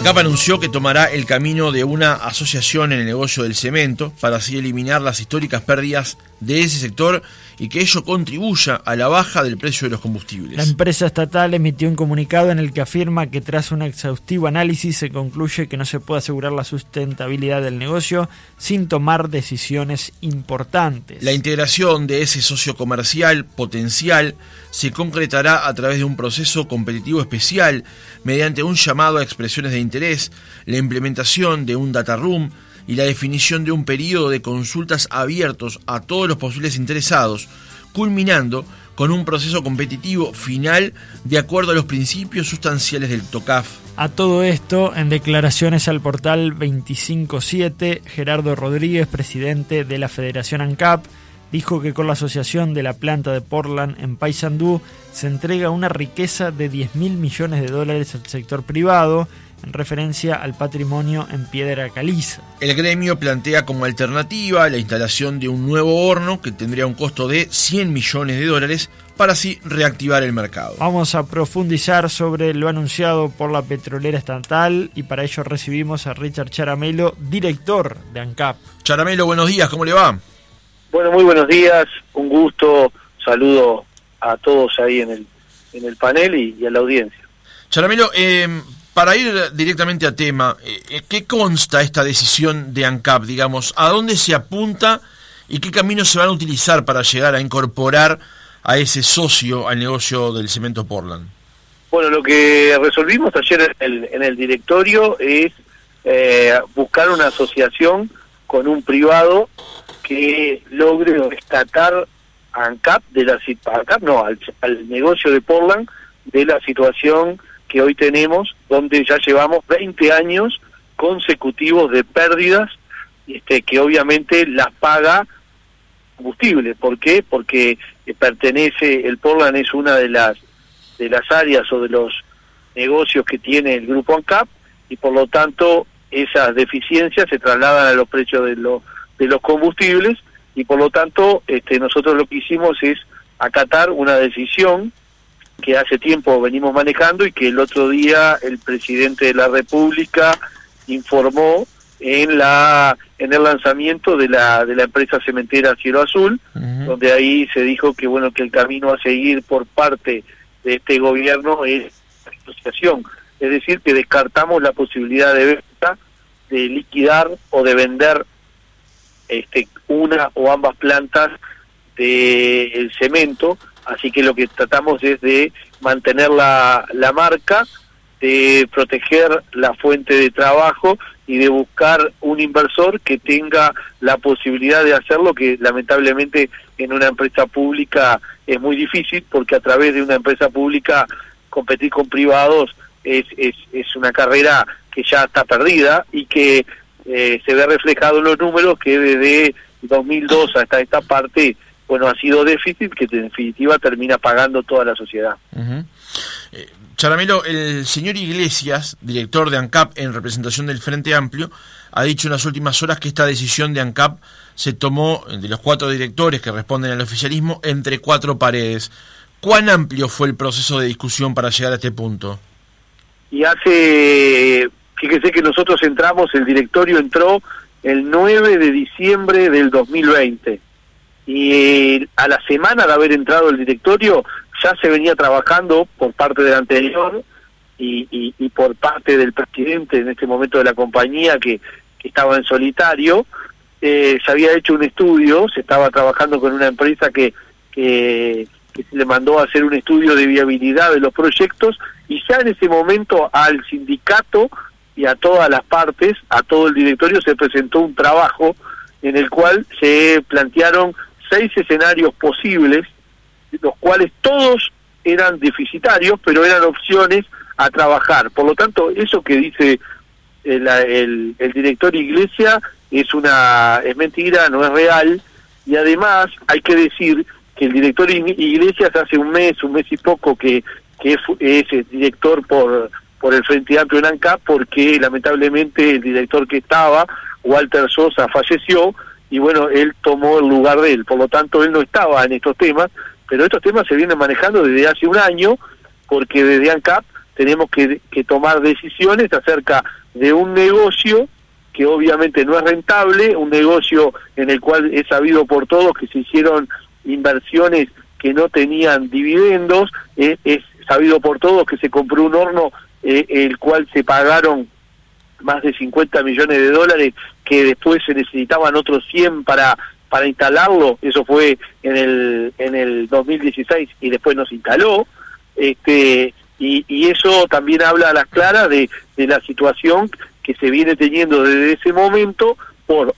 ANCAP anunció que tomará el camino de una asociación en el negocio del cemento para así eliminar las históricas pérdidas de ese sector y que ello contribuya a la baja del precio de los combustibles. La empresa estatal emitió un comunicado en el que afirma que tras un exhaustivo análisis se concluye que no se puede asegurar la sustentabilidad del negocio sin tomar decisiones importantes. La integración de ese socio comercial potencial se concretará a través de un proceso competitivo especial mediante un llamado a expresiones de interés, la implementación de un data room, y la definición de un periodo de consultas abiertos a todos los posibles interesados, culminando con un proceso competitivo final de acuerdo a los principios sustanciales del TOCAF. A todo esto, en declaraciones al portal 257, Gerardo Rodríguez, presidente de la Federación ANCAP, dijo que con la asociación de la planta de Portland en Paysandú se entrega una riqueza de 10 mil millones de dólares al sector privado en referencia al patrimonio en piedra caliza. El gremio plantea como alternativa la instalación de un nuevo horno que tendría un costo de 100 millones de dólares para así reactivar el mercado. Vamos a profundizar sobre lo anunciado por la petrolera estatal y para ello recibimos a Richard Charamelo, director de ANCAP. Charamelo, buenos días, ¿cómo le va? Bueno, muy buenos días, un gusto, saludo a todos ahí en el, en el panel y, a la audiencia. Charamelo, eh, para ir directamente a tema, eh, eh, ¿qué consta esta decisión de ANCAP? Digamos, ¿a dónde se apunta y qué caminos se van a utilizar para llegar a incorporar a ese socio al negocio del cemento Portland? Bueno, lo que resolvimos ayer en el, directorio es eh, buscar una asociación con un privado que logre rescatar ANCAP de la ANCAP, no, al negocio de Portland de la situación que hoy tenemos, donde ya llevamos 20 años consecutivos de pérdidas, este, que obviamente las paga combustible. ¿Por qué? Porque eh, pertenece, el Portland es una de las de las áreas o de los negocios que tiene el grupo ANCAP y por lo tanto esas deficiencias se trasladan a los precios de, los de los combustibles y por lo tanto este, nosotros lo que hicimos es acatar una decisión que hace tiempo venimos manejando y que el otro día el presidente de la República informó en la en el lanzamiento de la de la empresa cementera Cielo Azul, donde ahí se dijo que bueno que el camino a seguir por parte de este gobierno es la asociación, es decir, que descartamos la posibilidad de venta, de liquidar o de vender este una o ambas plantas del cemento Así que lo que tratamos es de mantener la, la marca, de proteger la fuente de trabajo y de buscar un inversor que tenga la posibilidad de hacerlo, que lamentablemente en una empresa pública es muy difícil, porque a través de una empresa pública competir con privados es, es, es una carrera que ya está perdida y que eh, se ve reflejado en los números que desde 2002 hasta esta parte bueno, ha sido déficit que en definitiva termina pagando toda la sociedad. Eh, Charamelo, el señor Iglesias, director de ANCAP en representación del Frente Amplio, ha dicho en las últimas horas que esta decisión de ANCAP se tomó de los cuatro directores que responden al oficialismo entre cuatro paredes. ¿Cuán amplio fue el proceso de discusión para llegar a este punto? Y hace, fíjese que nosotros entramos, el directorio entró el 9 de diciembre del 2020 y a la semana de haber entrado el directorio ya se venía trabajando por parte del anterior y, y, por parte del presidente en este momento de la compañía que, que estaba en solitario, eh, se había hecho un estudio, se estaba trabajando con una empresa que, que, se le mandó a hacer un estudio de viabilidad de los proyectos y ya en ese momento al sindicato y a todas las partes, a todo el directorio se presentó un trabajo en el cual se plantearon seis escenarios posibles, los cuales todos eran deficitarios, pero eran opciones a trabajar. Por lo tanto, eso que dice el, el, el director Iglesia es una es mentira, no es real, y además hay que decir que el director Iglesias hace un mes, un mes y poco que, que es, es director por por el Frente Amplio en ANCAP porque lamentablemente el director que estaba, Walter Sosa, falleció y bueno, él tomó el lugar de él. Por lo tanto, él no estaba en estos temas, pero estos temas se vienen manejando desde hace un año, porque desde ANCAP tenemos que, que tomar decisiones acerca de un negocio que obviamente no es rentable, un negocio en el cual es sabido por todos que se hicieron inversiones que no tenían dividendos, es, sabido por todos que se compró un horno eh, el cual se pagaron más de 50 millones de dólares que después se necesitaban otros 100 para para instalarlo, eso fue en el en el 2016 y después nos instaló, este y, y eso también habla a las claras de, de la situación que se viene teniendo desde ese momento por,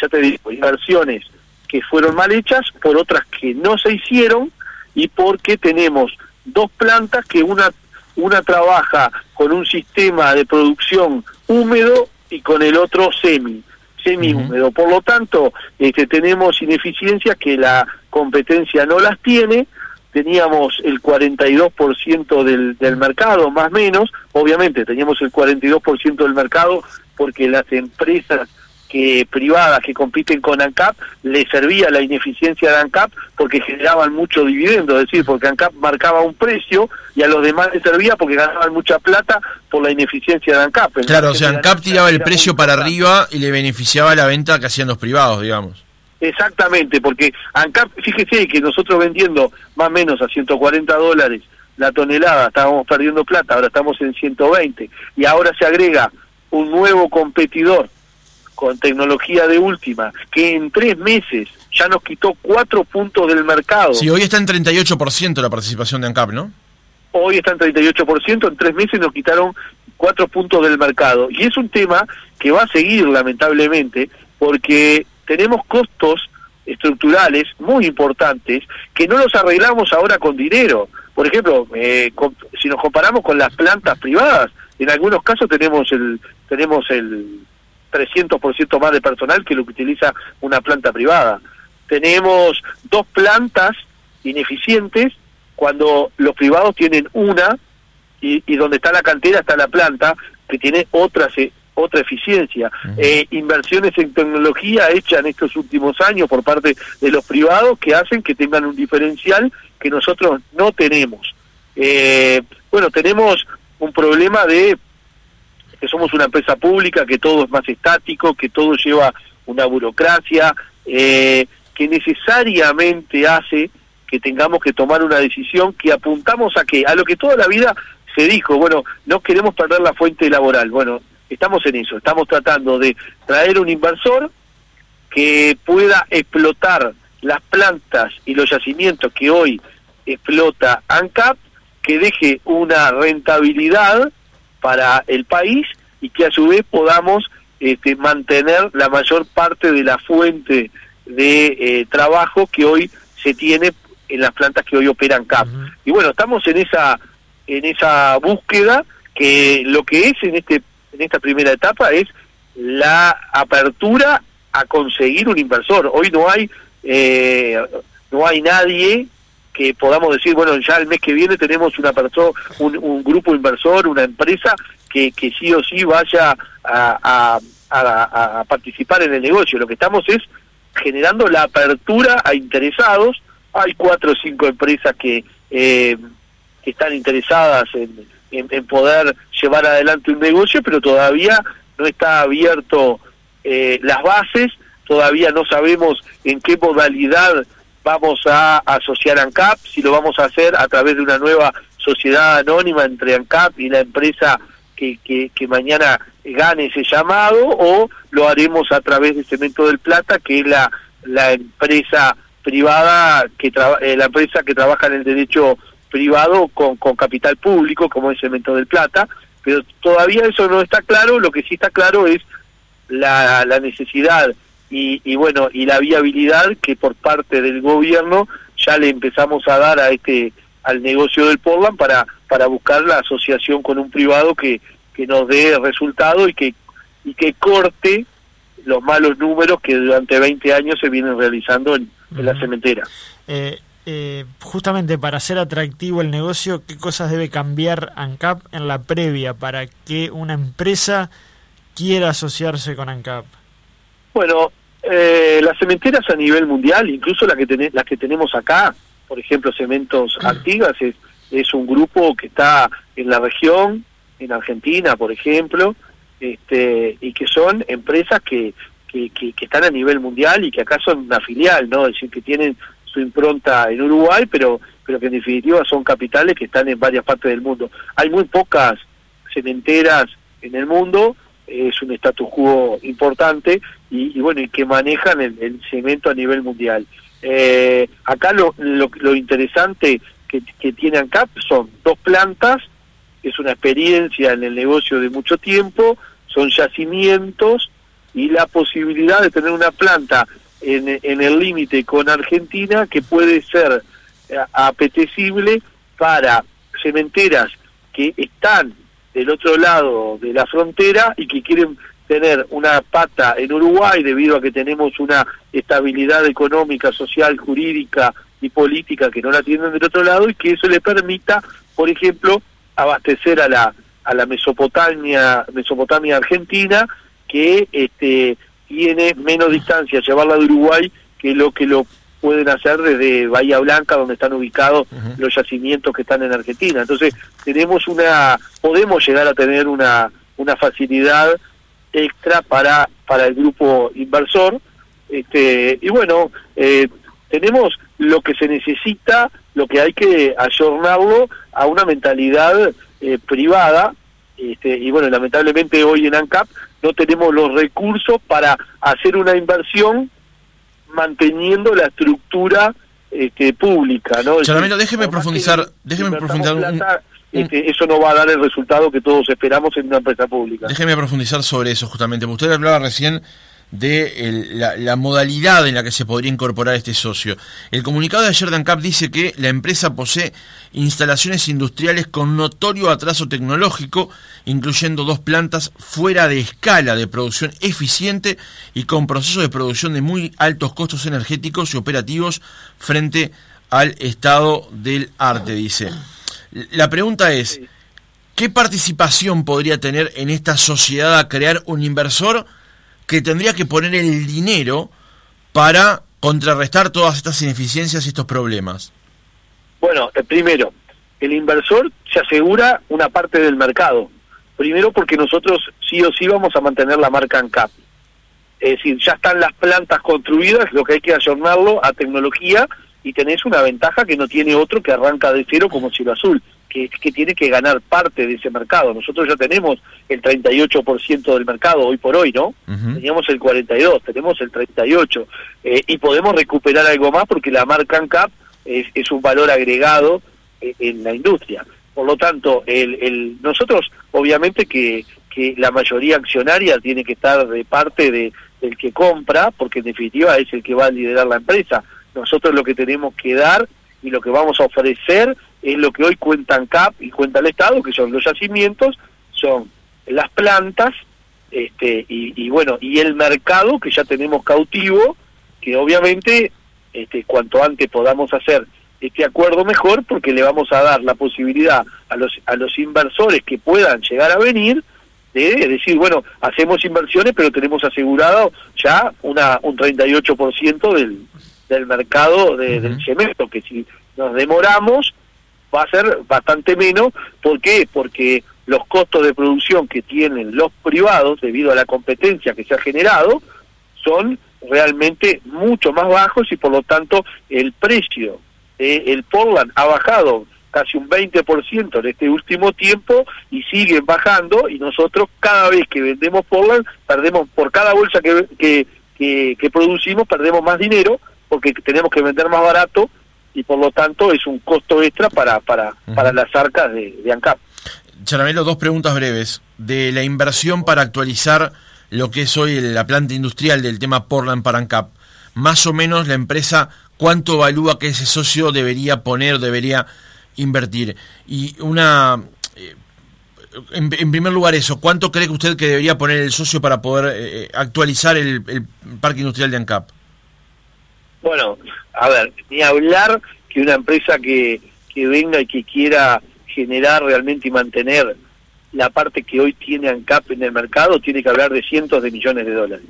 ya te digo, inversiones que fueron mal hechas, por otras que no se hicieron y porque tenemos dos plantas que una una trabaja con un sistema de producción húmedo y con el otro semi semi húmedo. Por lo tanto, este, tenemos ineficiencias que la competencia no las tiene. Teníamos el 42% del, del mercado, más o menos. Obviamente, teníamos el 42% del mercado porque las empresas que privadas que compiten con ANCAP le servía la ineficiencia de ANCAP porque generaban mucho dividendo, es decir, porque ANCAP marcaba un precio y a los demás les servía porque ganaban mucha plata por la ineficiencia de ANCAP. Claro, o sea, ANCAP tiraba el precio para arriba y le beneficiaba la venta que hacían los privados, digamos. Exactamente, porque ANCAP, fíjese que nosotros vendiendo más o menos a 140 dólares la tonelada, estábamos perdiendo plata, ahora estamos en 120 y ahora se agrega un nuevo competidor con tecnología de última, que en tres meses ya nos quitó cuatro puntos del mercado. Sí, hoy está en 38% la participación de ANCAP, ¿no? Hoy está en 38%, en tres meses nos quitaron cuatro puntos del mercado. Y es un tema que va a seguir, lamentablemente, porque tenemos costos estructurales muy importantes que no los arreglamos ahora con dinero. Por ejemplo, eh, si nos comparamos con las plantas privadas, en algunos casos tenemos el tenemos el 300% más de personal que lo que utiliza una planta privada. Tenemos dos plantas ineficientes cuando los privados tienen una y, donde está la cantera está la planta que tiene otra otra eficiencia. Eh, inversiones en tecnología hechas en estos últimos años por parte de los privados que hacen que tengan un diferencial que nosotros no tenemos. Eh, bueno, tenemos un problema de que somos una empresa pública, que todo es más estático, que todo lleva una burocracia, eh, que necesariamente hace que tengamos que tomar una decisión que apuntamos a qué, a lo que toda la vida se dijo, bueno, no queremos perder la fuente laboral. Bueno, estamos en eso, estamos tratando de traer un inversor que pueda explotar las plantas y los yacimientos que hoy explota ANCAP, que deje una rentabilidad para el país y que a su vez podamos este, mantener la mayor parte de la fuente de eh, trabajo que hoy se tiene en las plantas que hoy operan CAP. Y bueno, estamos en esa en esa búsqueda que lo que es en este en esta primera etapa es la apertura a conseguir un inversor. Hoy no hay eh, no hay nadie que podamos decir, bueno, ya el mes que viene tenemos una persona, un, grupo inversor, una empresa que, que sí o sí vaya a, a, participar en el negocio. Lo que estamos es generando la apertura a interesados. Hay cuatro o cinco empresas que, eh, que están interesadas en, en, poder llevar adelante un negocio, pero todavía no está abierto eh, las bases, todavía no sabemos en qué modalidad vamos a asociar ANCAP, si lo vamos a hacer a través de una nueva sociedad anónima entre ANCAP y la empresa que, que, mañana gane ese llamado, o lo haremos a través de Cemento del Plata, que es la, la empresa privada, que eh, la empresa que trabaja en el derecho privado con, con capital público, como es Cemento del Plata, pero todavía eso no está claro, lo que sí está claro es la, la necesidad y, bueno, y la viabilidad que por parte del gobierno ya le empezamos a dar a este al negocio del Portland para para buscar la asociación con un privado que que nos dé resultado y que y que corte los malos números que durante 20 años se vienen realizando en, la cementera. Eh, eh, justamente para hacer atractivo el negocio, ¿qué cosas debe cambiar ANCAP en la previa para que una empresa quiera asociarse con ANCAP? Bueno, eh, las cementeras a nivel mundial, incluso las que, las que tenemos acá, por ejemplo, Cementos Artigas, es, es un grupo que está en la región, en Argentina, por ejemplo, este, y que son empresas que, que, que, están a nivel mundial y que acá son una filial, ¿no? Es decir, que tienen su impronta en Uruguay, pero, pero que en definitiva son capitales que están en varias partes del mundo. Hay muy pocas cementeras en el mundo, es un status quo importante y, bueno, y que manejan el, cemento a nivel mundial. Eh, acá lo, lo, lo interesante que, que tiene ANCAP son dos plantas, es una experiencia en el negocio de mucho tiempo, son yacimientos y la posibilidad de tener una planta en, en el límite con Argentina que puede ser eh, apetecible para cementeras que están del otro lado de la frontera y que quieren tener una pata en Uruguay debido a que tenemos una estabilidad económica, social, jurídica y política que no la tienen del otro lado y que eso le permita, por ejemplo, abastecer a la a la Mesopotamia Mesopotamia argentina que este tiene menos distancia llevarla de Uruguay que lo que lo pueden hacer desde Bahía Blanca donde están ubicados los yacimientos que están en Argentina. Entonces tenemos una podemos llegar a tener una una facilidad extra para para el grupo inversor este y bueno eh, tenemos lo que se necesita lo que hay que ayornarlo a una mentalidad eh, privada, este, y bueno, lamentablemente hoy en ANCAP no tenemos los recursos para hacer una inversión manteniendo la estructura este, pública, ¿no? déjeme profundizar, déjeme profundizar este, eso no va a dar el resultado que todos esperamos en una empresa pública. Déjeme profundizar sobre eso justamente. Usted hablaba recién de la, modalidad en la que se podría incorporar este socio. El comunicado de ayer de ANCAP dice que la empresa posee instalaciones industriales con notorio atraso tecnológico, incluyendo dos plantas fuera de escala de producción eficiente y con procesos de producción de muy altos costos energéticos y operativos frente al estado del arte, dice. La pregunta es, ¿qué participación podría tener en esta sociedad a crear un inversor? que tendría que poner el dinero para contrarrestar todas estas ineficiencias y estos problemas? Bueno, eh, primero, el inversor se asegura una parte del mercado. Primero porque nosotros sí o sí vamos a mantener la marca ANCAP. Es decir, ya están las plantas construidas, lo que hay que ayornarlo a tecnología y tenés una ventaja que no tiene otro que arranca de cero como Cielo Azul que, tiene que ganar parte de ese mercado. Nosotros ya tenemos el 38% del mercado hoy por hoy, ¿no? Teníamos el 42, tenemos el 38 eh, y podemos recuperar algo más porque la marca ANCAP es, es un valor agregado eh, en la industria. Por lo tanto, el, el, nosotros obviamente que, que la mayoría accionaria tiene que estar de parte de, del que compra, porque en definitiva es el que va a liderar la empresa. Nosotros lo que tenemos que dar y lo que vamos a ofrecer es lo que hoy cuentan CAP y cuenta el Estado, que son los yacimientos, son las plantas, este, y, bueno, y el mercado que ya tenemos cautivo, que obviamente este, cuanto antes podamos hacer este acuerdo mejor, porque le vamos a dar la posibilidad a los, a los inversores que puedan llegar a venir, de decir, bueno, hacemos inversiones, pero tenemos asegurado ya una, un 38% del, del mercado del cemento, que si nos demoramos, va a ser bastante menos. ¿Por qué? Porque los costos de producción que tienen los privados, debido a la competencia que se ha generado, son realmente mucho más bajos y por lo tanto el precio el Portland ha bajado casi un 20% en este último tiempo y siguen bajando y nosotros cada vez que vendemos Portland perdemos por cada bolsa que, que, que producimos perdemos más dinero porque tenemos que vender más barato y por lo tanto es un costo extra para, para, para las arcas de, de ANCAP. Charamelo, dos preguntas breves. De la inversión para actualizar lo que es hoy la planta industrial del tema Portland para ANCAP, más o menos la empresa, ¿cuánto evalúa que ese socio debería poner, debería invertir? Y una... Eh, en, primer lugar eso, ¿cuánto cree que usted que debería poner el socio para poder eh, actualizar el, el parque industrial de ANCAP? Bueno, a ver, ni hablar que una empresa que, que venga y que quiera generar realmente y mantener la parte que hoy tiene ANCAP en el mercado tiene que hablar de cientos de millones de dólares.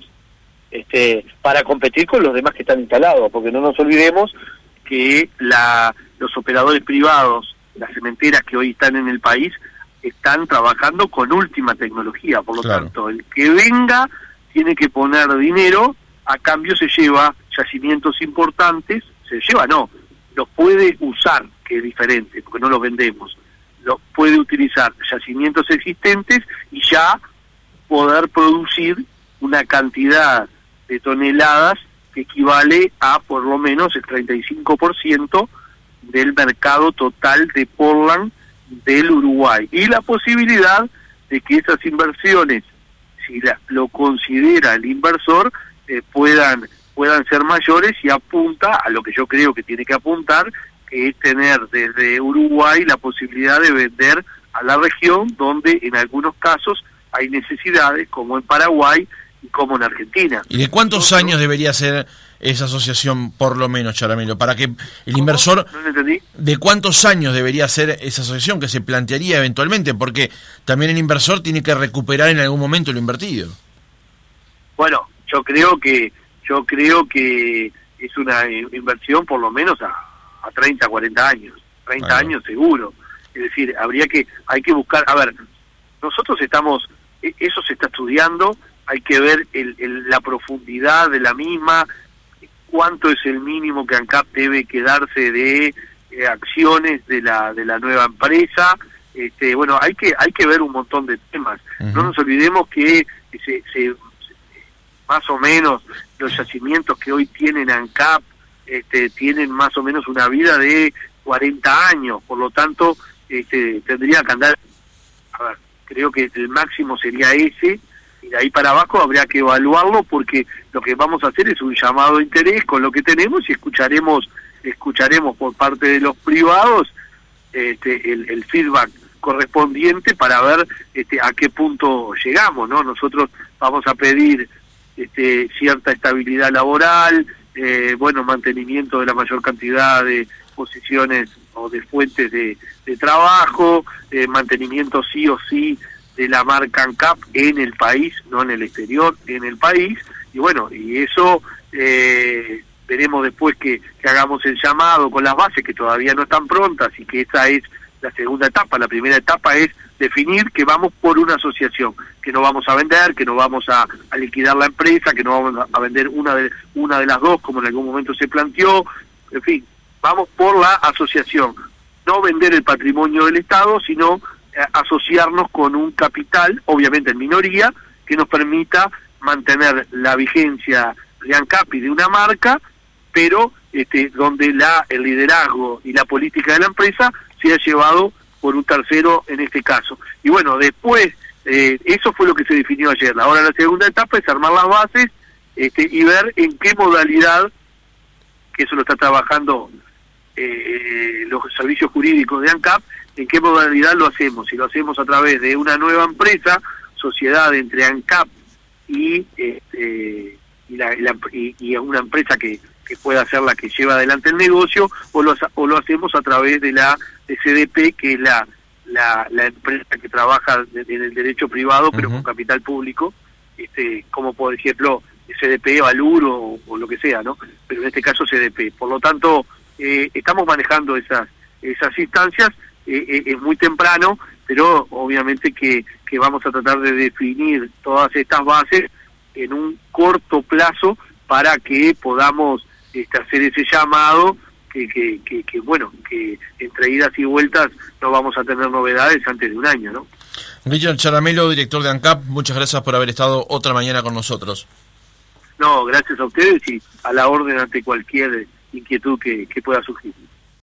Este para competir con los demás que están instalados porque no nos olvidemos que la, los operadores privados las cementeras que hoy están en el país están trabajando con última tecnología, por lo tanto, el que venga tiene que poner dinero, a cambio se lleva yacimientos importantes, se lleva no, los puede usar, que es diferente, porque no los vendemos, los puede utilizar yacimientos existentes y ya poder producir una cantidad de toneladas que equivale a por lo menos el 35% del mercado total de Portland del Uruguay. Y la posibilidad de que esas inversiones, si lo considera el inversor, eh, puedan puedan ser mayores y apunta a lo que yo creo que tiene que apuntar, que es tener desde Uruguay la posibilidad de vender a la región donde en algunos casos hay necesidades, como en Paraguay y como en Argentina. ¿Y de cuántos años debería ser esa asociación, por lo menos, Charamelo, para que el inversor... ¿De cuántos años debería ser esa asociación que se plantearía eventualmente? Porque también el inversor tiene que recuperar en algún momento lo invertido. Bueno, yo creo que yo creo que es una inversión por lo menos a, a 30, 40 años. 30 años seguro. Es decir, habría que, hay que buscar, a ver, nosotros estamos, e, eso se está estudiando, hay que ver el, la profundidad de la misma, cuánto es el mínimo que ANCAP debe quedarse de eh, acciones de la de la nueva empresa este bueno hay que hay que ver un montón de temas no nos olvidemos que se, más o menos los yacimientos que hoy tienen ANCAP este, tienen más o menos una vida de 40 años por lo tanto este, tendría que andar a ver creo que el máximo sería ese y de ahí para abajo habría que evaluarlo porque lo que vamos a hacer es un llamado de interés con lo que tenemos y escucharemos escucharemos por parte de los privados este, el, feedback correspondiente para ver este, a qué punto llegamos no nosotros vamos a pedir este, cierta estabilidad laboral eh, bueno mantenimiento de la mayor cantidad de posiciones o de fuentes de, trabajo eh, mantenimiento sí o sí de la marca ANCAP en el país, no en el exterior, en el país, y bueno, y eso eh, veremos después que, hagamos el llamado con las bases que todavía no están prontas y que esa es la segunda etapa. La primera etapa es definir que vamos por una asociación, que no vamos a vender, que no vamos a, liquidar la empresa, que no vamos a vender una de, una de las dos como en algún momento se planteó, en fin, vamos por la asociación, no vender el patrimonio del Estado, sino asociarnos con un capital, obviamente en minoría, que nos permita mantener la vigencia de ANCAP y de una marca, pero este, donde la, el liderazgo y la política de la empresa sea llevado por un tercero en este caso. Y bueno, después, eh, eso fue lo que se definió ayer. Ahora la segunda etapa es armar las bases este, y ver en qué modalidad, que eso lo está trabajando eh, los servicios jurídicos de ANCAP, en qué modalidad lo hacemos. Si lo hacemos a través de una nueva empresa, sociedad entre ANCAP y, este, y, la, y, una empresa que, que pueda ser la que lleva adelante el negocio, o lo, o lo hacemos a través de la CDP, que es la, la, la empresa que trabaja en el derecho privado, pero con capital público, este, como por ejemplo CDP, Valur o, o, lo que sea, ¿no? Pero en este caso CDP. Por lo tanto, eh, estamos manejando esas, esas instancias eh, eh, es muy temprano, pero obviamente que, que vamos a tratar de definir todas estas bases en un corto plazo para que podamos este, hacer ese llamado que, que, que, bueno, que entre idas y vueltas no vamos a tener novedades antes de un año, ¿no? Richard Charamelo, director de ANCAP, muchas gracias por haber estado otra mañana con nosotros. No, gracias a ustedes y a la orden ante cualquier inquietud que, que pueda surgir.